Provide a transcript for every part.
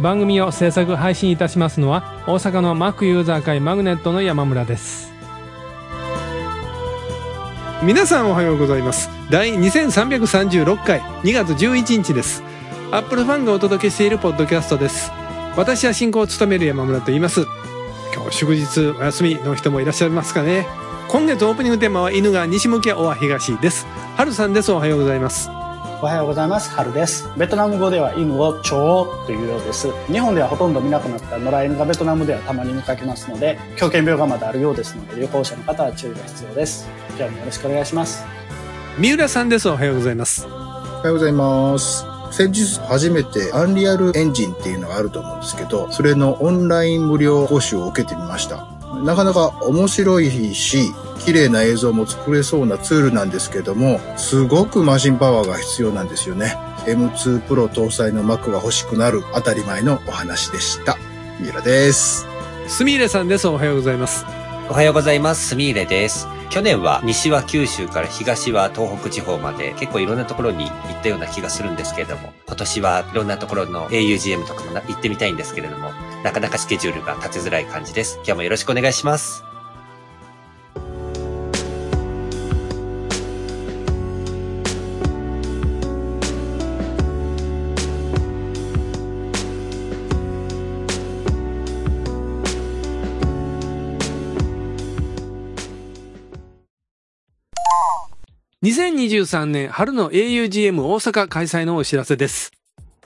番組を制作配信いたしますのは大阪の Mac ユーザー会マグネットの山村です。皆さんおはようございます。第2336回2月11日です。アップルファンがお届けしているポッドキャストです。私は進行を務める山村と言います。今日祝日お休みの人もいらっしゃいますかね。今月オープニングテーマは犬が西向けオア東です。春さんです。おはようございます。おはようございます。春です。ベトナム語では犬をチョウというようです。日本ではほとんど見なくなった野良犬がベトナムではたまに見かけますので、狂犬病がまだあるようですので、旅行者の方は注意が必要です。今日もよろしくお願いします。三浦さんです。おはようございます。おはようございます。先日初めてアンリアルエンジンっていうのがあると思うんですけど、それのオンライン無料講習を受けてみました。なかなか面白いし、綺麗な映像も作れそうなツールなんですけども、すごくマシンパワーが必要なんですよね。M2 Pro 搭載の Mac が欲しくなる当たり前のお話でした。三浦です。すみれさんです。おはようございます。おはようございます。すみれです。去年は西は九州から東は東北地方まで結構いろんなところに行ったような気がするんですけれども、今年はいろんなところの augm とかも行ってみたいんですけれども、なかなかスケジュールが立てづらい感じです。今日もよろしくお願いします。2023年春の augm 大阪開催のお知らせです。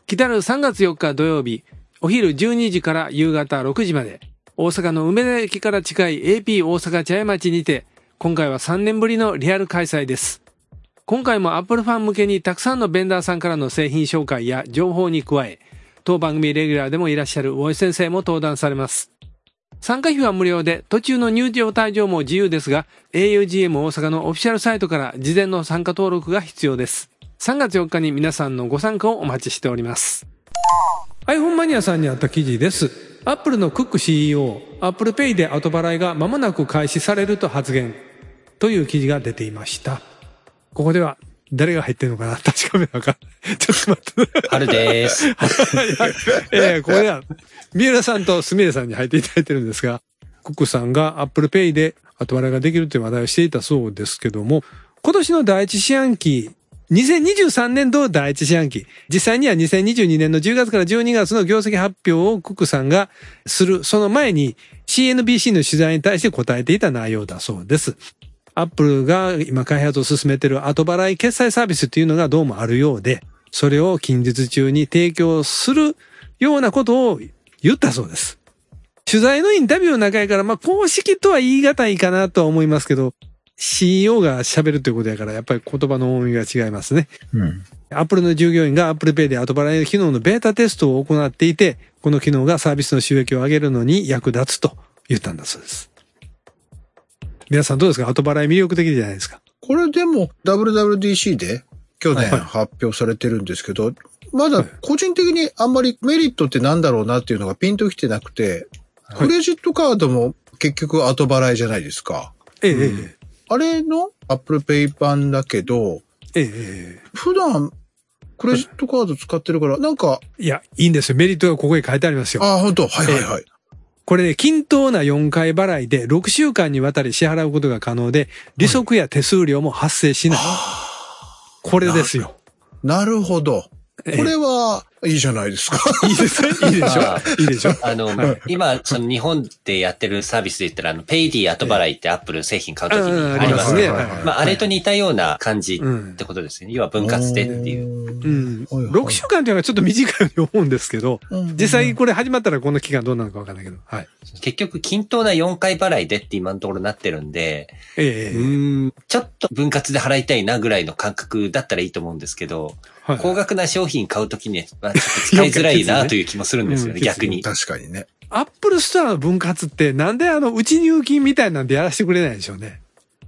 来たる3月4日土曜日、お昼12時から夕方6時まで、大阪の梅田駅から近い AP 大阪茶屋町にて、今回は3年ぶりのリアル開催です。今回も Apple ファン向けにたくさんのベンダーさんからの製品紹介や情報に加え、当番組レギュラーでもいらっしゃる大井先生も登壇されます。参加費は無料で、途中の入場退場も自由ですが、augm 大阪のオフィシャルサイトから事前の参加登録が必要です。3月4日に皆さんのご参加をお待ちしております。iPhone マニアさんにあった記事です。Apple のクック CEO、Apple Pay で後払いが間もなく開始されると発言という記事が出ていました。ここでは誰が入ってるのかな？確かめなあかん。ちょっと待って。春です。ええこれは、三浦さんとすみれさんに入っていただいてるんですが、コックさんが Apple Pay で後払いができるという話題をしていたそうですけども、今年の第一四半期、2023年度第一四半期、実際には2022年の10月から12月の業績発表をコックさんがする、その前に CNBC の取材に対して答えていた内容だそうです。アップルが今開発を進めている後払い決済サービスっていうのがどうもあるようで、それを近日中に提供するようなことを言ったそうです。取材のインタビューの中やから、まあ、公式とは言い難いかなとは思いますけど、CEO が喋るということやから、やっぱり言葉の重みが違いますね。うん。アップルの従業員が Apple Pay で後払い機能のベータテストを行っていて、この機能がサービスの収益を上げるのに役立つと言ったんだそうです。皆さんどうですか？後払い魅力的じゃないですか？これでも WWDC で去年はい発表されてるんですけど、まだ個人的にあんまりメリットってなんだろうなっていうのがピンときてなくて、いクレジットカードも結局後払いじゃないですか。ええ、えあれの Apple Pay 版だけど、え、ええ、え普段クレジットカード使ってるから、なんか、え。いや、いいんですよ。メリットがここに書いてありますよ。ああ、本当？はいはいはい。これね、均等な4回払いで6週間にわたり支払うことが可能で、利息や手数料も発生しない。これですよ。なるほど。ええこれはいいじゃないですか。いいですね。いいでしょ？まあいいでしょ？あの、今、その日本でやってるサービスで言ったら、あの、ペイディ後払いってアップル製品買うときにうんありますね。まあ、あれと似たような感じうんってことですよね。要は分割でっていう。うん。はいはい6週間というのはちょっと短いように思うんですけど、うん実際これ始まったらこの期間どうなのかわかんないけど。はい。結局、均等な4回払いでって今のところなってるんで、ええちょっと分割で払いたいなぐらいの感覚だったらいいと思うんですけど、はい高額な商品買うときには使いづらいなという気もするんですよね、うん逆に。確かにね。アップルストアの分割ってなんであの内入金みたいなんでやらせてくれないでしょうね。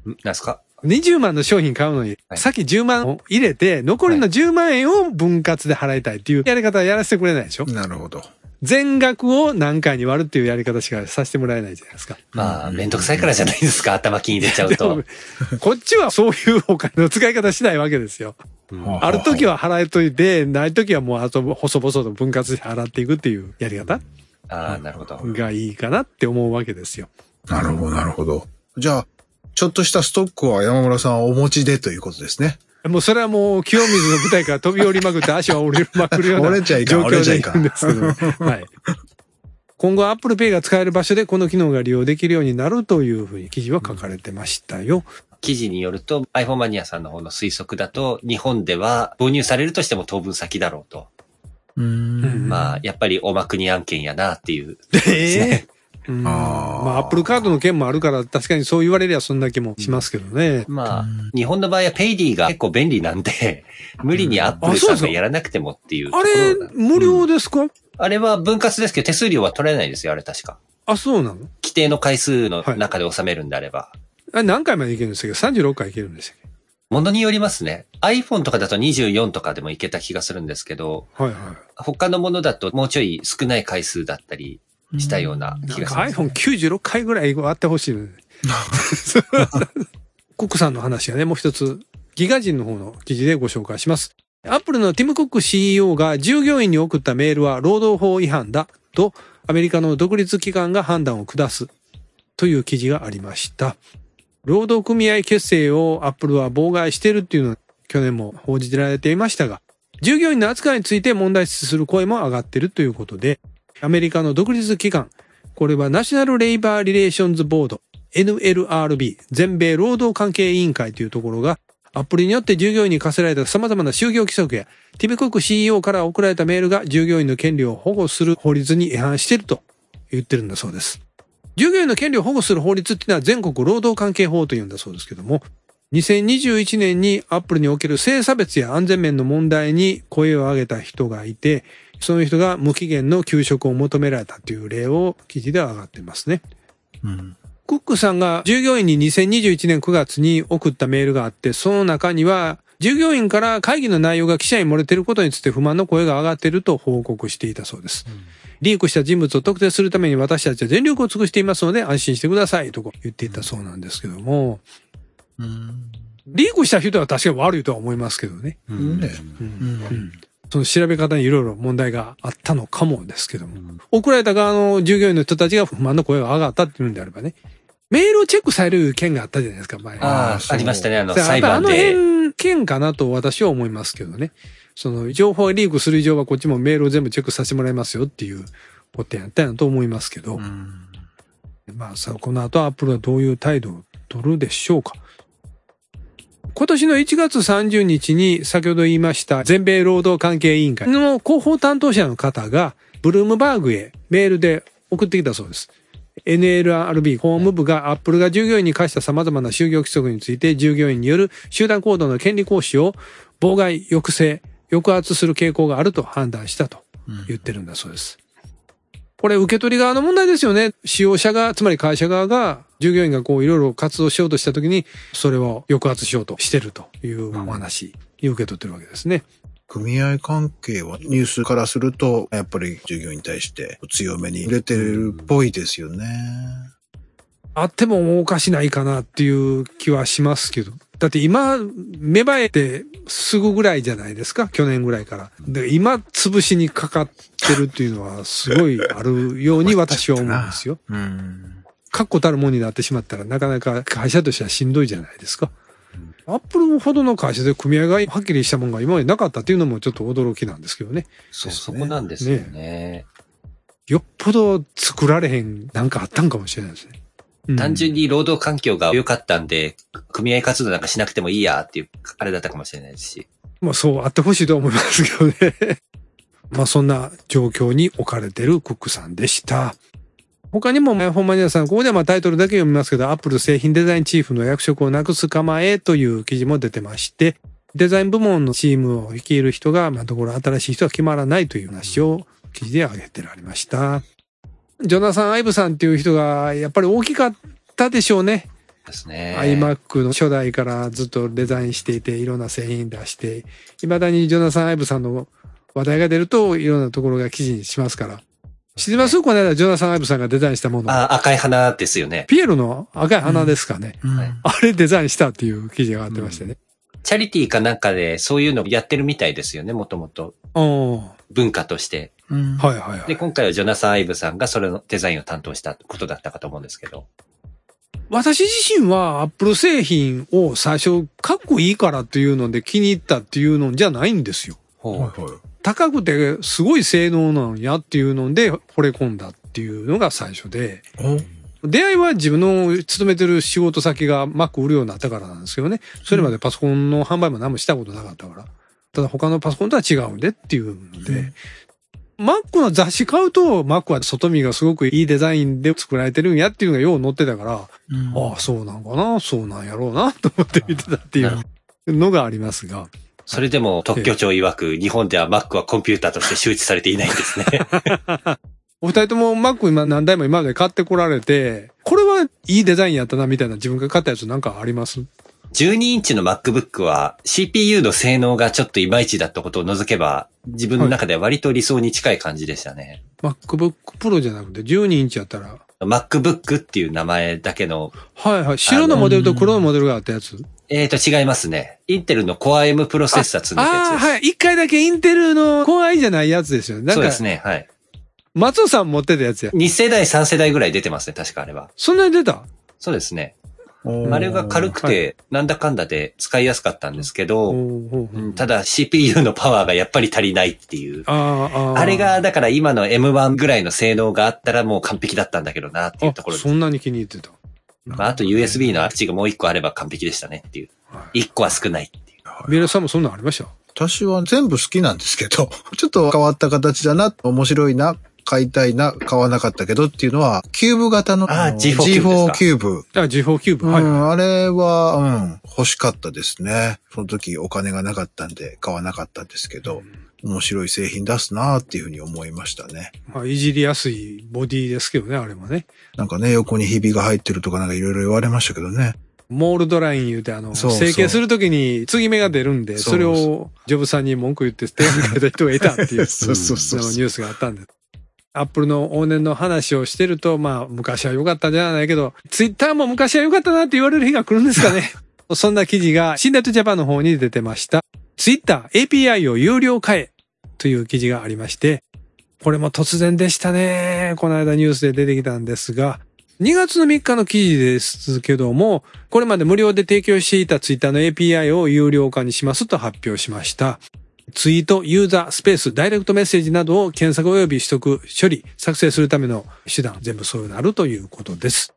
ん？なんすか？20万の商品買うのに、はいさっき10万を入れて、残りの10万円を分割で払いたいっていうやり方はやらせてくれないでしょ？なるほど。全額を何回に割るっていうやり方しかさせてもらえないじゃないですか。まあ、めんどくさいからじゃないですか、頭金入れちゃうと。こっちはそういうお金の使い方しないわけですよ。うんある時は払えといて、ない時はもうあと細々と分割して払っていくっていうやり方ああ、なるほど。がいいかなって思うわけですよ。なるほど、なるほど。じゃあ、ちょっとしたストックは山村さんはお持ちでということですね。もうそれはもう清水の舞台から飛び降りまくって足は折れまくるような折れちゃいかん状況でいるんですけど、はい。今後 Apple Pay が使える場所でこの機能が利用できるようになるというふうに記事は書かれてましたよ。記事によると、iPhone マニアさんの方の推測だと、日本では導入されるとしても当分先だろうと。うん。まあ、やっぱり大ま国案件やなっていう。ええうん、あーまあ、アップルカードの件もあるから、確かにそう言われりゃそんな気もしますけどね。まあ、日本の場合はペイディが結構便利なんで、無理にアップルさんがやらなくてもっていうあろれ無料ですか、あれは分割ですけど手数料は取れないですよ、あれ確か。あ、そうなの？規定の回数の中で収めるんであれば。あれ何回までいけるんでしたっけ ?36 回いけるんでしたっものによりますね。iPhone とかだと24とかでもいけた気がするんですけど、けはいはい。他のものだともうちょい少ない回数だったりしたような気がします、iPhone96 回ぐらいあってほしいのに。コックさんの話がね、もう一つ、ギガ人の方の記事でご紹介します。アップルのティム・コック CEO が従業員に送ったメールは労働法違反だとアメリカの独立機関が判断を下すという記事がありました。労働組合結成をアップルは妨害しているっていうのは去年も報じられていましたが、従業員の扱いについて問題視する声も上がっているということで、アメリカの独立機関、これはナショナルレイバーリレーションズボード、NLRB、全米労働関係委員会というところが、アプルによって従業員に課せられた様々な就業規則や、ティム・コック CEO から送られたメールが従業員の権利を保護する法律に違反していると言ってるんだそうです。従業員の権利を保護する法律っていうのは全国労働関係法というんだそうですけども、2021年にアップルにおける性差別や安全面の問題に声を上げた人がいて、その人が無期限の休職を求められたという例を記事では上がっていますね。うん。クックさんが従業員に2021年9月に送ったメールがあって、その中には、従業員から会議の内容が記者に漏れていることについて不満の声が上がっていると報告していたそうです。リークした人物を特定するために私たちは全力を尽くしていますので安心してくださいと言っていたそうなんですけども、うん。リークした人は確かに悪いとは思いますけどね。うんねうんその調べ方にいろいろ問題があったのかもですけども。送られた側の従業員の人たちが不満の声が上がったっていうんであればね。メールをチェックされる件があったじゃないですか、前。ああ、ありましたね、あの、裁判やっぱで。あの辺、件かなと私は思いますけどね。その、情報がリークする以上はこっちもメールを全部チェックさせてもらいますよっていうことやったんやと思いますけど。まあさ、この後アップルはどういう態度を取るでしょうか。今年の1月30日に先ほど言いました全米労働関係委員会の広報担当者の方がブルームバーグへメールで送ってきたそうです。NLRB 法務部がアップルが従業員に課した様々な就業規則について従業員による集団行動の権利行使を妨害、抑制、抑圧する傾向があると判断したと言ってるんだそうです。これ受け取り側の問題ですよね。使用者が、つまり会社側が従業員がこういろいろ活動しようとしたときに、それを抑圧しようとしてるというお話に受け取ってるわけですね。組合関係はニュースからすると、やっぱり従業員に対して強めに触れてるっぽいですよね。あってもおかしないかなっていう気はしますけど。だって今、芽生えてすぐぐらいじゃないですか去年ぐらいから。で、今、潰しにかかってるっていうのはすごいあるように私は思うんですよ。うん。確固たるものになってしまったらなかなか会社としてはしんどいじゃないですか。アップルほどの会社で組合がはっきりしたものが今までなかったっていうのもちょっと驚きなんですけどね。そう、そこなんですよね。よっぽど作られへんなんかあったんかもしれないですね。うん単純に労働環境が良かったんで、組合活動なんかしなくてもいいやっていう、あれだったかもしれないですし。まあそうあってほしいとは思いますけどね。まあそんな状況に置かれてるクックさんでした。他にも、ほんまに皆さん、ここではまあタイトルだけ読みますけど、アップル製品デザインチーフの役職をなくす構えという記事も出てまして、デザイン部門のチームを率いる人が、まあ、ところ新しい人は決まらないという話を記事で挙げてられました。ジョナサン・アイブさんっていう人が、やっぱり大きかったでしょうね。ですね。iMac の初代からずっとデザインしていて、いろんな製品出して、未だにジョナサン・アイブさんの話題が出ると、いろんなところが記事にしますから。知ってます？この間、ジョナサン・アイブさんがデザインしたもの。あ、赤い花ですよね。ピエロの赤い花ですかね。うんはいあれデザインしたっていう記事が上がってましてね。チャリティーかなんかでそういうのやってるみたいですよね、もともと。文化として。うんはいはいはで、い。今回はジョナサン・アイブさんがそれのデザインを担当したことだったかと思うんですけど。私自身はアップル製品を最初かっこいいからっていうので気に入ったっていうのじゃないんですよ。はいはい高くてすごい性能なんやっていうので惚れ込んだっていうのが最初で、出会いは自分の勤めてる仕事先が Mac 売るようになったからなんですけどね。それまでパソコンの販売も何もしたことなかったから。ただ他のパソコンとは違うんでっていうので、Mac の雑誌買うと Mac は外見がすごくいいデザインで作られてるんやっていうのがよう載ってたから、ああ、そうなんかな、そうなんやろうな、と思って見てたっていうのがありますが。それでも特許庁曰く、日本では Mac はコンピューターとして周知されていないんですね。お二人とも Mac 今何台も今まで買ってこられて、これはいいデザインやったなみたいな自分が買ったやつなんかあります？12インチの MacBook は CPU の性能がちょっといまいちだったことを除けば、自分の中では割と理想に近い感じでしたね。?MacBook Pro じゃなくて12インチやったら、MacBook っていう名前だけの、はいはい。白のモデルと黒のモデルがあったやつ？えーと違いますね。インテルの Core M プロセッサー積んでたやつああー、です。はい。一回だけインテルのコアイじゃないやつですよね。そうです、ね。はい。松尾さん持ってたやつや。2世代、3世代ぐらい出てますね。確かあれは。そんなに出た？そうですね。おあれが軽くて、なんだかんだで使いやすかったんですけど、ただ CPU のパワーがやっぱり足りないっていう。あれが、だから今の M1 ぐらいの性能があったらもう完璧だったんだけどなっていうところあ、ですそ。んなに気に入ってた？まあ、あと USB のアクチがもう一個あれば完璧でしたねっていう。一個は少ないっていう。ミラさんもそんなんありました？私は全部好きなんですけど、ちょっと変わった形だな、面白いな、買いたいな、買わなかったけどっていうのは、キューブ型のあーの G4 キューブですか G4 キューブ。あ、G4 キューブ。はい。うん、あれは、うん、欲しかったですね。その時お金がなかったんで買わなかったんですけど、面白い製品出すなっていうふうに思いましたね。まあ、いじりやすいボディですけどね、あれもね。なんかね、横にひびが入ってるとかなんかいろいろ言われましたけどね。モールドライン言うて、あの、そうそう整形するときに継ぎ目が出るんで、それをジョブさんに文句言って手紙書いた人がいたっていう そうそうそうのニュースがあったんで。アップルの往年の話をしてると、まあ、昔は良かったんじゃないけど、ツイッターも昔は良かったなって言われる日が来るんですかね。そんな記事が、シンダイトジャパンの方に出てました。ツイッター API を有料化へという記事がありまして、これも突然でしたね。この間ニュースで出てきたんですが、2月の3日の記事ですけども、これまで無料で提供していたツイッターの API を有料化にしますと発表しました。ツイート、ユーザー、スペース、ダイレクトメッセージなどを検索及び取得、処理、作成するための手段、全部そうなるということです。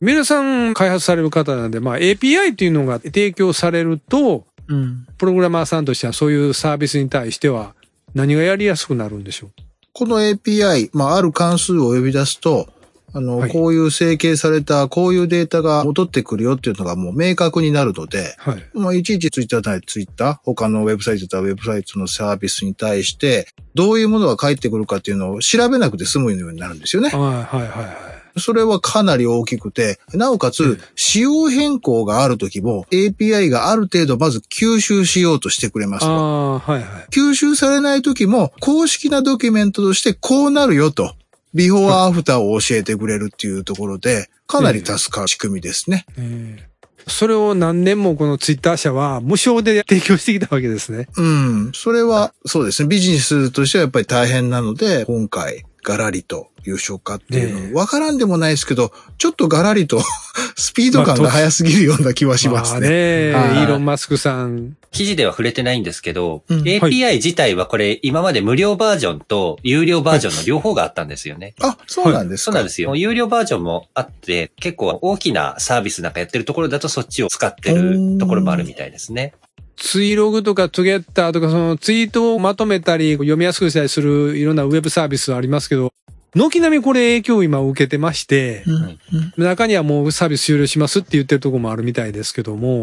皆さん開発される方なんで、まあ API っていうのが提供されると、うん。プログラマーさんとしてはそういうサービスに対しては何がやりやすくなるんでしょう？この API、まあ、ある関数を呼び出すと、あの、はいこういう整形された、こういうデータが戻ってくるよっていうのがもう明確になるので、はい。まあ、いちいちツイッター対ツイッター、他のウェブサイトとウェブサイトのサービスに対して、どういうものが返ってくるかっていうのを調べなくて済むようになるんですよね。はいはいはいはい。それはかなり大きくて、なおかつ、仕様変更があるときも、API がある程度まず吸収しようとしてくれますと。ああ、はいはい。吸収されないときも、公式なドキュメントとしてこうなるよと、ビフォーアフターを教えてくれるっていうところで、かなり助かる仕組みですね。ええそれを何年もこのツイッター社は無償で提供してきたわけですね。うん。それは、そうですね。ビジネスとしてはやっぱり大変なので、今回、ガラリと優勝かっていうの、わからんでもないですけど、ちょっとガラリと スピード感が速すぎるような気はしますあね。ねはいイーロン・マスクさん。記事では触れてないんですけど、うん API 自体はこれ今まで無料バージョンと有料バージョンの両方があったんですよね。あ、そうなんですか。そうなんですよ。有料バージョンもあって、結構大きなサービスなんかやってるところだとそっちを使ってるところもあるみたいですね。ツイログとかトゥゲッターとかそのツイートをまとめたり読みやすくしたりするいろんなウェブサービスありますけど、軒並みこれ影響を今受けてまして、うん中にはもうサービス終了しますって言ってるところもあるみたいですけども、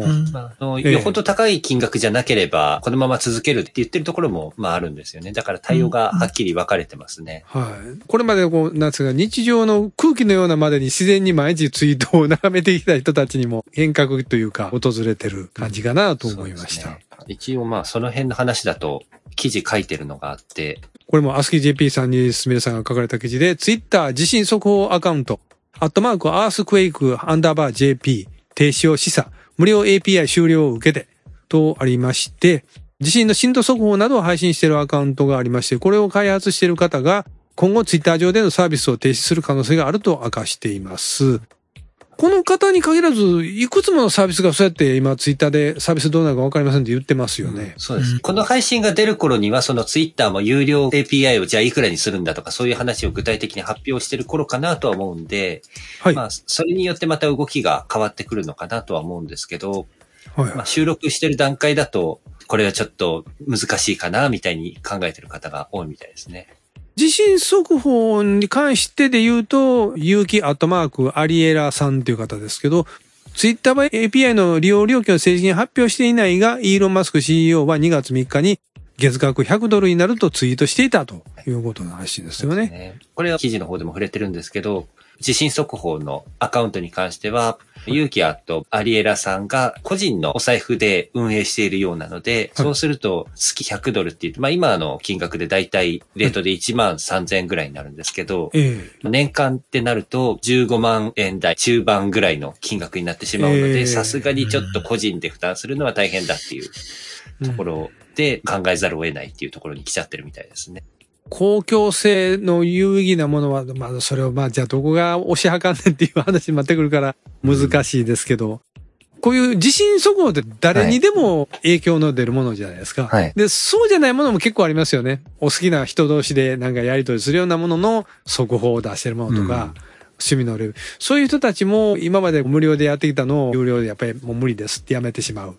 うんよほど高い金額じゃなければ、このまま続けるって言ってるところも、まああるんですよね。だから対応がはっきり分かれてますね。はい。これまでこう、なんですか、日常の空気のようなまでに自然に毎日ツイートを 眺めてきた人たちにも変革というか、訪れてる感じかなと思いました。そうですね一応まあ、その辺の話だと、記事書いてるのがあって、これもアスキー JP さんにすみれさんが書かれた記事で、ツイッター地震速報アカウント、アットマークアースクエイクアンダーバー JP 停止を示唆、無料 API 終了を受けて、とありまして、地震の震度速報などを配信しているアカウントがありまして、これを開発している方が、今後ツイッター上でのサービスを停止する可能性があると明かしています。この方に限らず、いくつものサービスがそうやって今ツイッターでサービスどうなるかわかりませんって言ってますよね。そうです。この配信が出る頃には、そのツイッターも有料 API をじゃあいくらにするんだとか、そういう話を具体的に発表してる頃かなとは思うんで、はい。まあ、それによってまた動きが変わってくるのかなとは思うんですけど、はいまあ、収録してる段階だと、これはちょっと難しいかな、みたいに考えてる方が多いみたいですね。地震速報に関してで言うと、有機アットマークアリエラさんという方ですけど、ツイッターは API の利用料金を正式に発表していないが、イーロン・マスク CEO は2月3日に月額100ドルになるとツイートしていたということの話ですよね。ねこれは記事の方でも触れてるんですけど、地震速報のアカウントに関しては、ユーキアとアリエラさんが個人のお財布で運営しているようなので、はいそうすると月100ドルって言って、まあ今の金額でだいたいレートで1万3000円ぐらいになるんですけど、ええ年間ってなると15万円台中盤ぐらいの金額になってしまうのええで、さすがにちょっと個人で負担するのは大変だっていうところで考えざるを得ないっていうところに来ちゃってるみたいですね。公共性の有意義なものは、まあそれをまあじゃあどこが押し量んねんっていう話になってくるから難しいですけど、こういう地震速報って誰にでも影響の出るものじゃないですか。はいで、そうじゃないものも結構ありますよね。お好きな人同士でなんかやり取りするようなものの速報を出してるものとか、趣味のレベル。そういう人たちも今まで無料でやってきたのを有料でやっぱりもう無理ですってやめてしまう。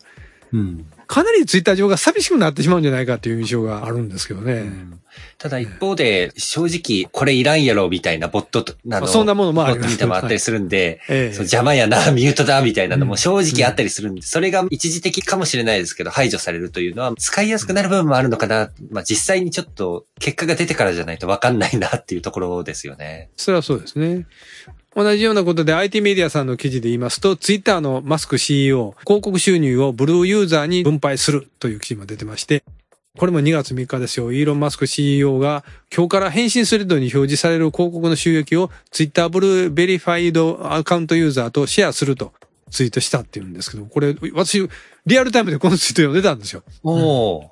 うん。かなりツイッター上が寂しくなってしまうんじゃないかっていう印象があるんですけどね。ただ一方で、正直、これいらんやろ、みたいなボットと、あの、そんなものもありボッますトみたいなのもあったりするんで、ええそう邪魔やな、ミュートだ、みたいなのも正直あったりするんで、それが一時的かもしれないですけど、排除されるというのは、使いやすくなる部分もあるのかな。まあ実際にちょっと、結果が出てからじゃないとわかんないなっていうところですよね。それはそうですね。同じようなことで IT メディアさんの記事で言いますと、ツイッターのマスク CEO、広告収入をブルーユーザーに分配するという記事も出てまして、これも2月3日ですよ。イーロン・マスク CEO が今日から返信スレッドに表示される広告の収益をツイッターブルーベリファイドアカウントユーザーとシェアするとツイートしたっていうんですけど、これ私リアルタイムでこのツイート読んでたんですよ。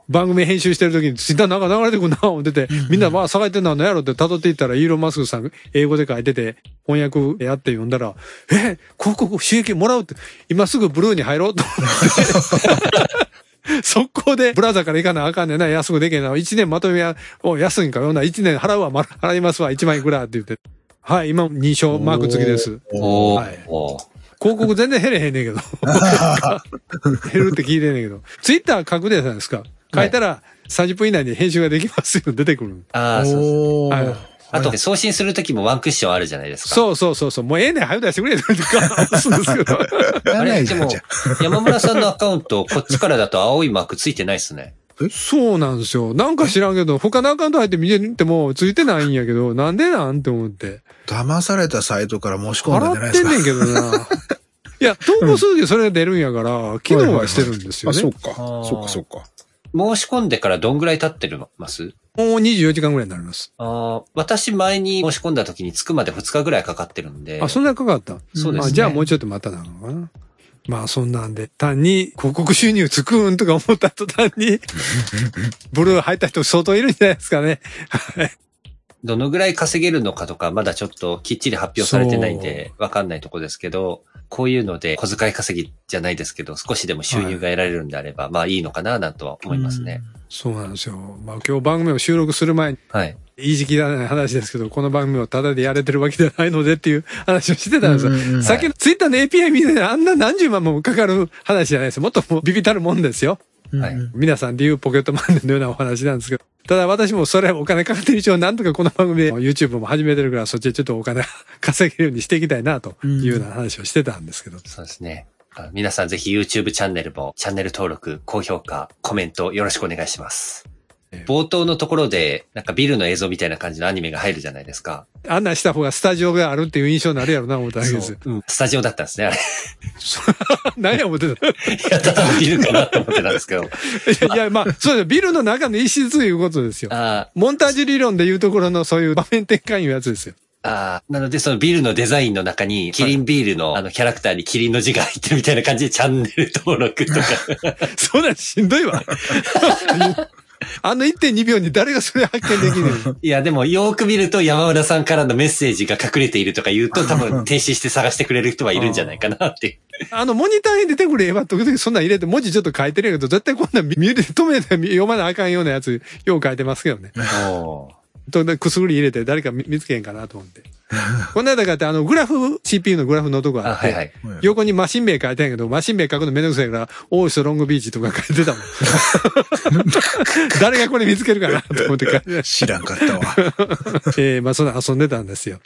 番組編集してる時にツイッターなんか流れてくるな思ってて、みんなまあ探ってんのは何やろって辿っていったら、イーロン・マスクさん英語で書いてて、翻訳やって読んだら、え、広告収益もらうって、今すぐブルーに入ろうと思って。速攻でブラザーから行かなあかんねんな、安くでけんな。一年まとめや、お、安いんかよな、一年払うわ、ま払いますわ、一万いくらって言って。はい、今認証マーク付きです。はい広告全然減れへんねんけど。減るって聞いてんねんけど。ツイッター書くでさないですか。書いたら30分以内に編集ができますよ。出てくる。ああ、そうですおーはいあと、送信するときもワンクッションあるじゃないですか。そうそうそうそう。もうええねん、早く出してくれって言って押すんですけど。あれ、でも山村さんのアカウント、こっちからだと青いマークついてないっすね。そうなんですよ。なんか知らんけど、他のアカウント入って見てみてもついてないんやけど、なんでなんて思って。騙されたサイトから申し込んだんじゃないですか。払ってんねんけどな。いや、投稿するときそれが出るんやから、機能はしてるんですよあ、そうね。か。あーそうか、そうか。申し込んでからどんぐらい経ってます？もう24時間ぐらいになります。あー私前に申し込んだ時に着くまで2日ぐらいかかってるんで。あ、そんなにかかった？そうですねあじゃあもうちょっと待ったなのかな。まあそんなんで、単に広告収入つくんとか思った途端に、ブルー入った人相当いるんじゃないですかね。どのぐらい稼げるのかとか、まだちょっときっちり発表されてないんで、わかんないとこですけど、こういうので小遣い稼ぎじゃないですけど、少しでも収入が得られるんであれば、まあいいのかな、なんとは思いますね。そうなんですよ。まあ今日番組を収録する前に、はい。いい時期だない話ですけど、この番組をタダでやれてるわけじゃないのでっていう話をしてたんですよ。うんうんうんさっきのツイッターの API 見てあんな何十万もかかる話じゃないですよ。もっともうビビたるもんですよ。はいうん皆さんで言うポケットマネーのようなお話なんですけど、ただ私もそれはお金かかってる以上、なんとかこの番組で YouTube も始めてるから、そっちでちょっとお金稼げるようにしていきたいな、というような話をしてたんですけど。そうですね。あ皆さんぜひ YouTube チャンネルもチャンネル登録、高評価、コメントよろしくお願いします。冒頭のところで、なんかビルの映像みたいな感じのアニメが入るじゃないですか。案内した方がスタジオがあるっていう印象になるやろな、思ったわけですよ。うんスタジオだったんですね、あれ。何や思ってた。いいや、ただのビルかなと思ってたんですけど。や いや、まあ、そうですビルの中の一室ということですよ。あモンタージュ理論でいうところのそういう場面転換いうやつですよ。あ、ああ、なのでそのビルのデザインの中に、キリンビールのあのキャラクターにキリンの字が入ってるみたいな感じでチャンネル登録とか。そんなんしんどいわ。あの1.2秒に誰がそれ発見できるの？いや、でもよーく見ると山村さんからのメッセージが隠れているとか言うと 多分停止して探してくれる人はいるんじゃないかなって。あの、モニターに出てくれば、時々そんなん入れて文字ちょっと書いてるけど、絶対こんなん見る、止めて読まなあかんようなやつ、よう書いてますけどね。と、でくすぐり入れて誰か見見つけへんかなと思って。この間かってあの、グラフ、CPU のグラフのとこああ、って、はいはい。横にマシン名書いてんやけど、マシン名書くのめんどくさいから、大石とロングビーチとか書いてたもん。誰がこれ見つけるかなと思って書いてた知らんかったわ。えーまあそんな遊んでたんですよ。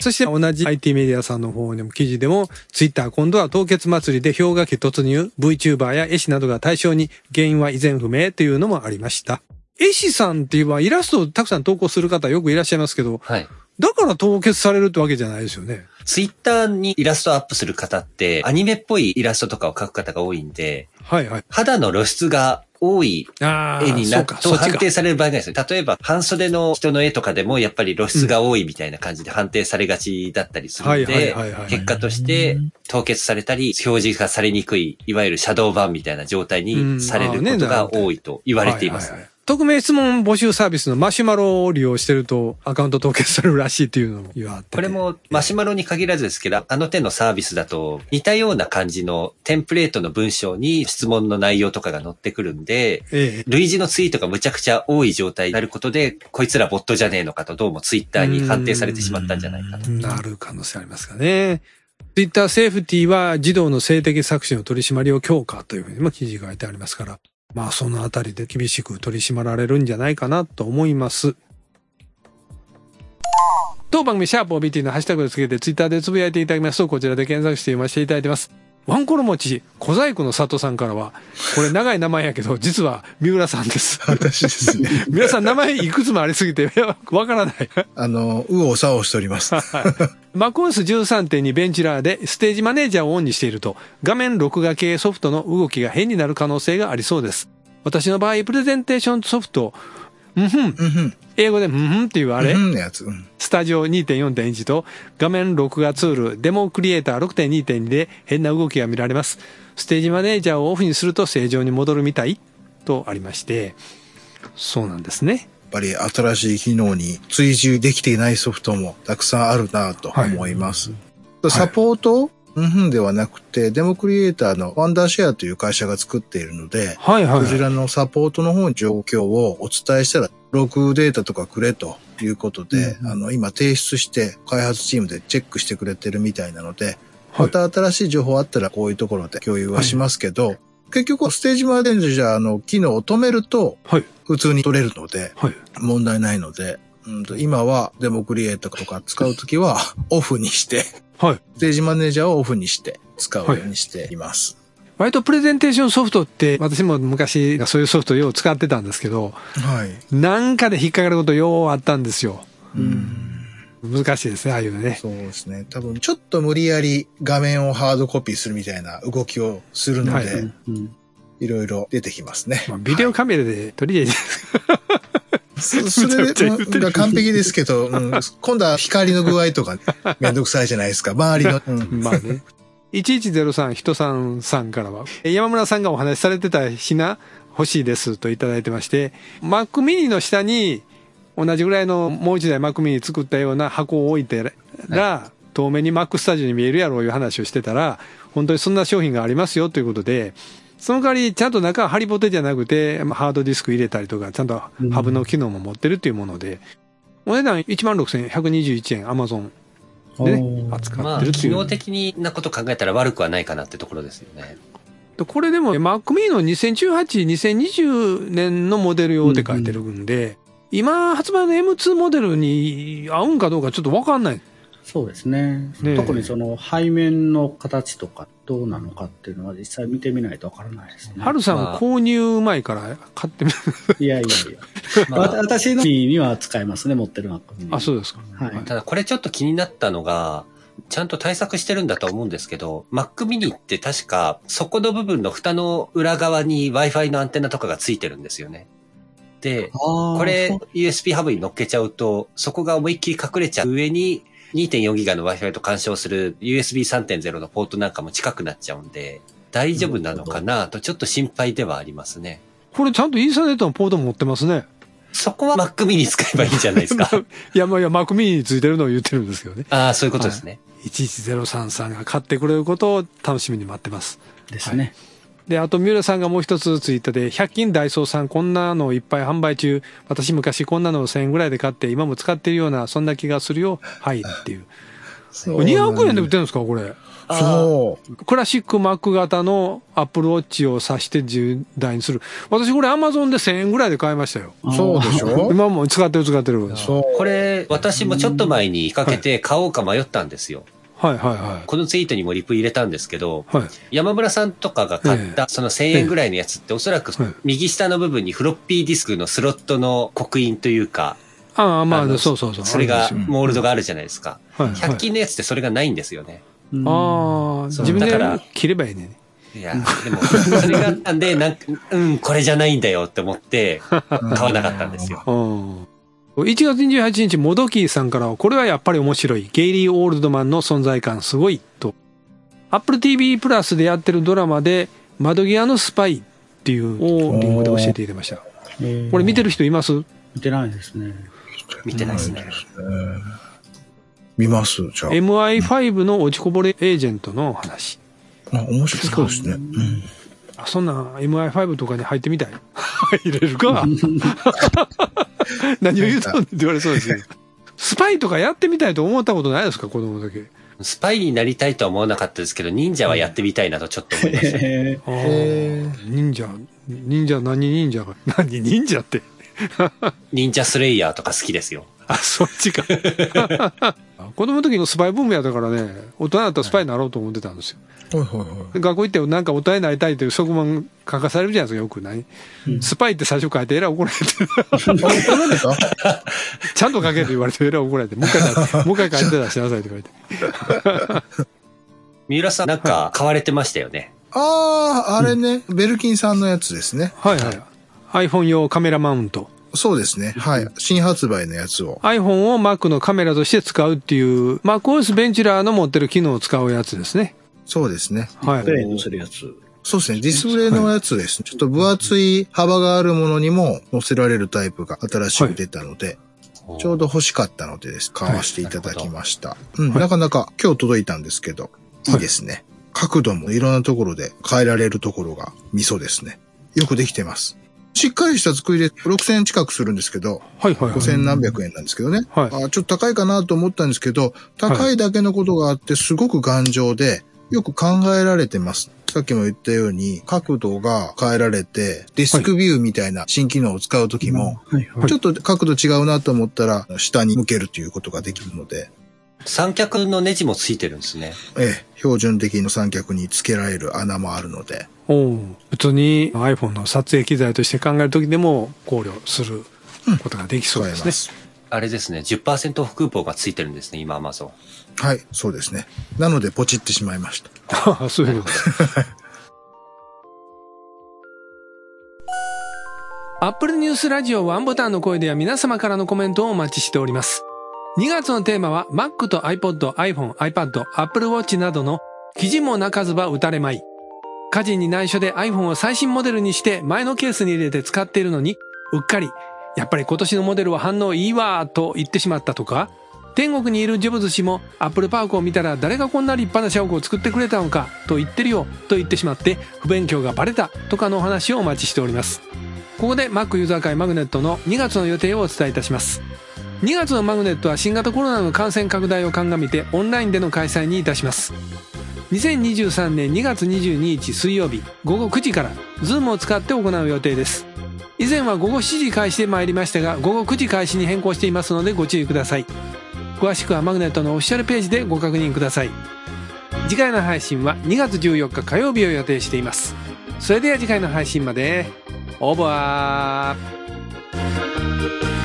そして同じ IT メディアさんの方にも記事でも、ツイッター今度は凍結祭りで氷河期突入、VTuber や絵師などが対象に原因は依然不明というのもありました。絵師さんって言えばイラストをたくさん投稿する方よくいらっしゃいますけど、はい。だから凍結されるってわけじゃないですよね。ツイッターにイラストアップする方って、アニメっぽいイラストとかを描く方が多いんで、はいはい。肌の露出が多い絵になる。と判定される場合がですよ。例えば、半袖の人の絵とかでも、やっぱり露出が多いみたいな感じで判定されがちだったりするはいはいんではいはい、結果として凍結されたり、表示がされにくい、いわゆるシャドー版みたいな状態にされることが多いと言われています匿名質問募集サービスのマシュマロを利用してるとアカウント凍結されるらしいっていうのも言われててこれもマシュマロに限らずですけど、あの手のサービスだと似たような感じのテンプレートの文章に質問の内容とかが載ってくるんで、ええ。類似のツイートがむちゃくちゃ多い状態になることで、こいつらボットじゃねえのかとどうもツイッターに判定されてしまったんじゃないかと。なる可能性ありますかね。ツイッターセーフティは児童の性的搾取の取り締まりを強化というふうにも記事が書いてありますから、まあそのあたりで厳しく取り締まられるんじゃないかなと思います。当番組シャープ OBT のハッシュタグをつけてツイッターでつぶやいていただきますと、こちらで検索して読ませていただいてます。ワンコロ餅、小細工の里さんからは、これ長い名前やけど、実は三浦さんです。私ですね。皆さん名前いくつもありすぎて、わからない。あの、右往左往しております。MacOS13.2 ベンチラーでステージマネージャーをオンにしていると画面録画系ソフトの動きが変になる可能性がありそうです。私の場合、プレゼンテーションソフト、うんふん、うんふん。英語でうんふんっていうあれ、うんのやつ。うんスタジオ2.4.1と画面録画ツールデモクリエイター6.2.2で変な動きが見られます。ステージマネージャーをオフにすると正常に戻るみたいとありまして、そうなんですね。やっぱり新しい機能に追従できていないソフトもたくさんあるなと思います。サポート、うんふんではなくて、デモクリエイターのワンダーシェアという会社が作っているので、はいはい、こちらのサポートの方に状況をお伝えしたら、ログデータとかくれということで、うんあの、今提出して開発チームでチェックしてくれてるみたいなので、はいまた新しい情報あったらこういうところで共有はしますけど、結局ステージマネージャーの機能を止めるとはい。普通に取れるのではい。問題ないので、うんと今はデモクリエイターとか使うときは オフにして、はい。ステージマネージャーをオフにして使うようにしています。割とプレゼンテーションソフトって、私も昔そういうソフトよう使ってたんですけど、はい。なんかで引っかかることようあったんですよ。うん難しいですね、ああいうのね。そうですね。多分ちょっと無理やり画面をハードコピーするみたいな動きをするのはいで、いろいろ出てきますね。まあ、ビデオカメラで撮りゃいいです。そそれが完璧ですけど、うん今度は光の具合とかめんどくさいじゃないですか。周りの。う んまあね。1103人さんさんからは、山村さんがお話しされてた品欲しいですといただいてまして、Mac mini の下に同じぐらいのもう一台 Mac mini 作ったような箱を置いてら、遠目に Mac スタジオに見えるやろういう話をしてたら、本当にそんな商品がありますよということで、その代わりちゃんと中はハリボテじゃなくて、まあハードディスク入れたりとか、ちゃんとハブの機能も持ってるっていうもので、お値段16,121円、Amazon でね、扱まあ、ってるっていう。機能的なこと考えたら悪くはないかなってところですよね。でこれでも Mac mini の2018、2020年のモデル用って書いてるんで、今発売の M2 モデルに合うんかどうかちょっとわかんない。そうですね。特にその背面の形とかどうなのかっていうのは実際見てみないとわからないですね。ハルさんまあ購入前から買ってみる。いやいやいや。まあわ私のには使えますね、持ってる Mac mini あ、そうですか。はい。ただこれちょっと気になったのが、ちゃんと対策してるんだと思うんですけど、Mac mini って確か、底の部分の蓋の裏側に Wi-Fi のアンテナとかがついてるんですよね。で、ここれ USB ハブに乗っけちゃうと、そこが思いっきり隠れちゃう上に、2.4ギガの Wi-Fi と干渉する USB3.0 のポートなんかも近くなっちゃうんで、大丈夫なのかなとちょっと心配ではありますね。これちゃんとイーサネットのポート持ってますね。そこは Mac mini 使えばいいんじゃないですか？いや、まあいや、Mac mini についてるのを言ってるんですけどね。ああ、そういうことですね。11033が買ってくれることを楽しみに待ってます。ですね。で、あと、三浦さんがもう一つツイッターで、100均ダイソーさんこんなのいっぱい販売中。私昔こんなのを1000円ぐらいで買って、今も使ってるような、そんな気がするよ。はい、っていう。これ200円で売ってるんですかこれ。そう。クラシックマック型のアップルウォッチを挿して10台にする。私これアマゾンで1000円ぐらいで買いましたよ。そうでしょ？今も使ってる使ってる。そう。これ、私もちょっと前にかけて買おうか迷ったんですよ。はいはいはこのツイートにもリプ入れたんですけど、い。はい。山村さんとかが買ったその1000円ぐらいのやつっておそらくはい右下の部分にフロッピーディスクのスロットの刻印というか、ああ、まあ、そうそうそう。それがモールドがあるじゃないですか。はいはい100均のやつってそれがないんですよね。うんああ、そう自分でだから切ればいいね。いや、でも、それがあったんで、なんか、うん、これじゃないんだよって思って、買わなかったんですよ。うん。1月28日、モドキーさんからは、これはやっぱり面白い。ゲイリー・オールドマンの存在感すごい。と。Apple TV プラスでやってるドラマで、窓際のスパイっていうをリンゴで教えていただきました。えーこれ見てる人います？見てないですね。見てないですね。見ます？じゃあ。MI5 の落ちこぼれエージェントの話。あ面白そうですね。うん。あそんな MI5 とかに入ってみたい？入れるか 何を言うたんって言われそうですけど。スパイとかやってみたいと思ったことないですか？子供だけ。スパイになりたいとは思わなかったですけど、忍者はやってみたいなとちょっと思いました。へー忍者、忍者、何忍者が、何忍者って。忍者スレイヤーとか好きですよ。あ、そっちか。子供の時のスパイブームやったからね、大人だったらスパイになろうと思ってたんですよ。はいはいはい。で学校行ってなんか大人になりたいという側面書かされるじゃないですか、よくない？スパイって最初書いてえらい怒られて、ちゃんと書けと言われてえらい怒られて、もう一回書いて、もう一回書いて出しなさいって書いて。三浦さんなんか買われてましたよね。ああ、あれね、ベルキンさんのやつですね。はいはい。iPhone 用カメラマウント。そうですね。はい。新発売のやつを。iPhone を Mac のカメラとして使うっていう、MacOS ベンチュラーの持ってる機能を使うやつですね。そうですね。はいプ。レイドするやつ。そうですね。ディスプレイのやつです。ちょっと分厚い幅があるものにも載せられるタイプが新しく出たので、ちょうど欲しかったのでです。買わせていただきました。うん、なかなか今日届いたんですけど、いいですね。角度もいろんなところで変えられるところがミソですね。よくできてます。しっかりした作りで6000円近くするんですけど、はいはいはい。5000何百円なんですけどね。はいあちょっと高いかなと思ったんですけど、高いだけのことがあってすごく頑丈で、よく考えられてます。さっきも言ったように、角度が変えられて、ディスクビューみたいな新機能を使うときも。ちょっと角度違うなと思ったら、下に向けるということができるので、三脚のネジもついてるんですね。ええ、標準的な三脚に付けられる穴もあるので、おう普通に iPhone の撮影機材として考えるときでも考慮することができそうですね。使えます。あれですね、10%オフクーポンがついてるんですね、今 Amazon。はい、そうですね。なので、ポチってしまいました。そういうこと。Apple News ラジオワンボタンの声では皆様からのコメントをお待ちしております。2月のテーマは Mac と iPod、iPhone、iPad、Apple Watch などの記事も泣かずば打たれまい。家事に内緒で iPhone を最新モデルにして前のケースに入れて使っているのに、うっかり、やっぱり今年のモデルは反応いいわーと言ってしまったとか、天国にいるジョブズ氏もアップルパークを見たら誰がこんな立派な社屋を作ってくれたのかと言ってるよと言ってしまって不勉強がバレたとかのお話をお待ちしております。ここで Mac ユーザー会マグネットの2月の予定をお伝えいたします。2月のマグネットは新型コロナの感染拡大を鑑みてオンラインでの開催にいたします。2023年2月22日水曜日午後9時から Zoom を使って行う予定です。以前は午後7時開始で参りましたが午後9時開始に変更していますのでご注意ください。詳しくはマグネットのオフィシャルページでご確認ください。次回の配信は2月14日火曜日を予定しています。それでは次回の配信まで。オーバー。